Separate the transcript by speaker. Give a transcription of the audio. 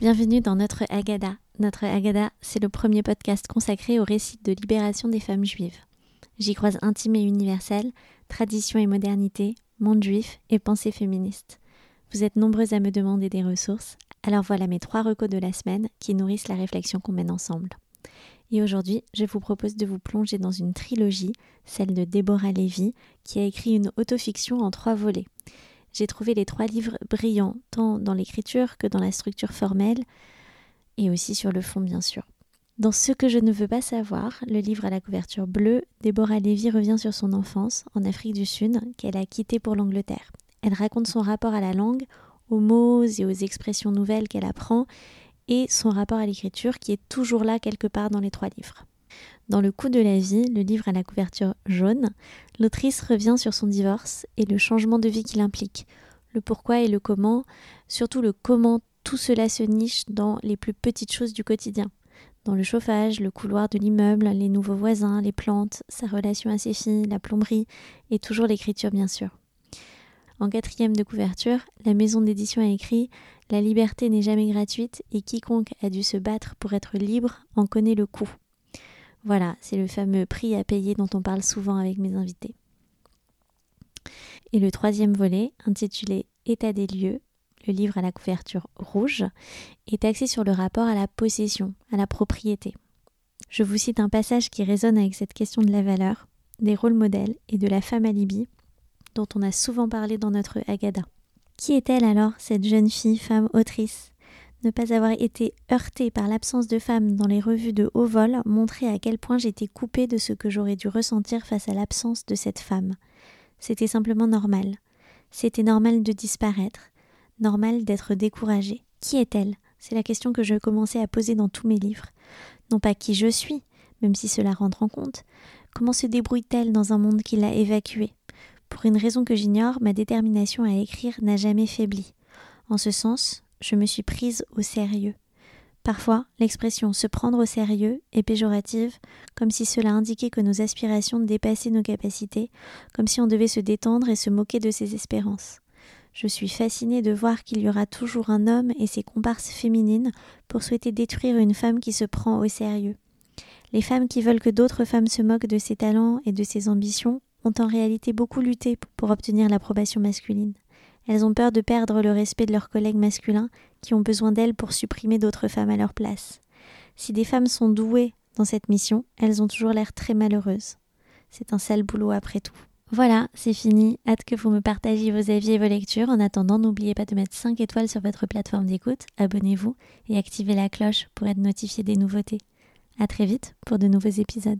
Speaker 1: Bienvenue dans notre Agada. Notre Agada, c'est le premier podcast consacré au récit de libération des femmes juives. J'y croise intime et universel, tradition et modernité, monde juif et pensée féministe. Vous êtes nombreuses à me demander des ressources, alors voilà mes trois recos de la semaine qui nourrissent la réflexion qu'on mène ensemble. Et aujourd'hui, je vous propose de vous plonger dans une trilogie, celle de Deborah Levy, qui a écrit une autofiction en trois volets. J'ai trouvé les trois livres brillants, tant dans l'écriture que dans la structure formelle, et aussi sur le fond, bien sûr. Dans Ce que je ne veux pas savoir, le livre à la couverture bleue, Déborah Lévy revient sur son enfance en Afrique du Sud, qu'elle a quittée pour l'Angleterre. Elle raconte son rapport à la langue, aux mots et aux expressions nouvelles qu'elle apprend, et son rapport à l'écriture qui est toujours là quelque part dans les trois livres. Dans Le coup de la vie, le livre à la couverture jaune, l'autrice revient sur son divorce et le changement de vie qu'il implique, le pourquoi et le comment, surtout le comment tout cela se niche dans les plus petites choses du quotidien. Dans le chauffage, le couloir de l'immeuble, les nouveaux voisins, les plantes, sa relation à ses filles, la plomberie et toujours l'écriture bien sûr. En quatrième de couverture, la maison d'édition a écrit La liberté n'est jamais gratuite et quiconque a dû se battre pour être libre en connaît le coût. Voilà, c'est le fameux prix à payer dont on parle souvent avec mes invités. Et le troisième volet, intitulé État des lieux, le livre à la couverture rouge, est axé sur le rapport à la possession, à la propriété. Je vous cite un passage qui résonne avec cette question de la valeur, des rôles modèles et de la femme alibi, dont on a souvent parlé dans notre Agada. Qui est-elle alors, cette jeune fille, femme autrice? Ne pas avoir été heurtée par l'absence de femmes dans les revues de haut vol montrait à quel point j'étais coupée de ce que j'aurais dû ressentir face à l'absence de cette femme. C'était simplement normal. C'était normal de disparaître, normal d'être découragée. Qui est-elle? C'est la question que je commençais à poser dans tous mes livres. Non pas qui je suis, même si cela rentre en compte. Comment se débrouille-t-elle dans un monde qui l'a évacuée? Pour une raison que j'ignore, ma détermination à écrire n'a jamais faibli. En ce sens, je me suis prise au sérieux. Parfois, l'expression se prendre au sérieux est péjorative, comme si cela indiquait que nos aspirations dépassaient nos capacités, comme si on devait se détendre et se moquer de ses espérances. Je suis fascinée de voir qu'il y aura toujours un homme et ses comparses féminines pour souhaiter détruire une femme qui se prend au sérieux. Les femmes qui veulent que d'autres femmes se moquent de ses talents et de ses ambitions ont en réalité beaucoup lutté pour obtenir l'approbation masculine. Elles ont peur de perdre le respect de leurs collègues masculins qui ont besoin d'elles pour supprimer d'autres femmes à leur place. Si des femmes sont douées dans cette mission, elles ont toujours l'air très malheureuses. C'est un sale boulot après tout. Voilà, c'est fini. Hâte que vous me partagiez vos avis et vos lectures. En attendant, n'oubliez pas de mettre 5 étoiles sur votre plateforme d'écoute, abonnez-vous et activez la cloche pour être notifié des nouveautés. À très vite pour de nouveaux épisodes.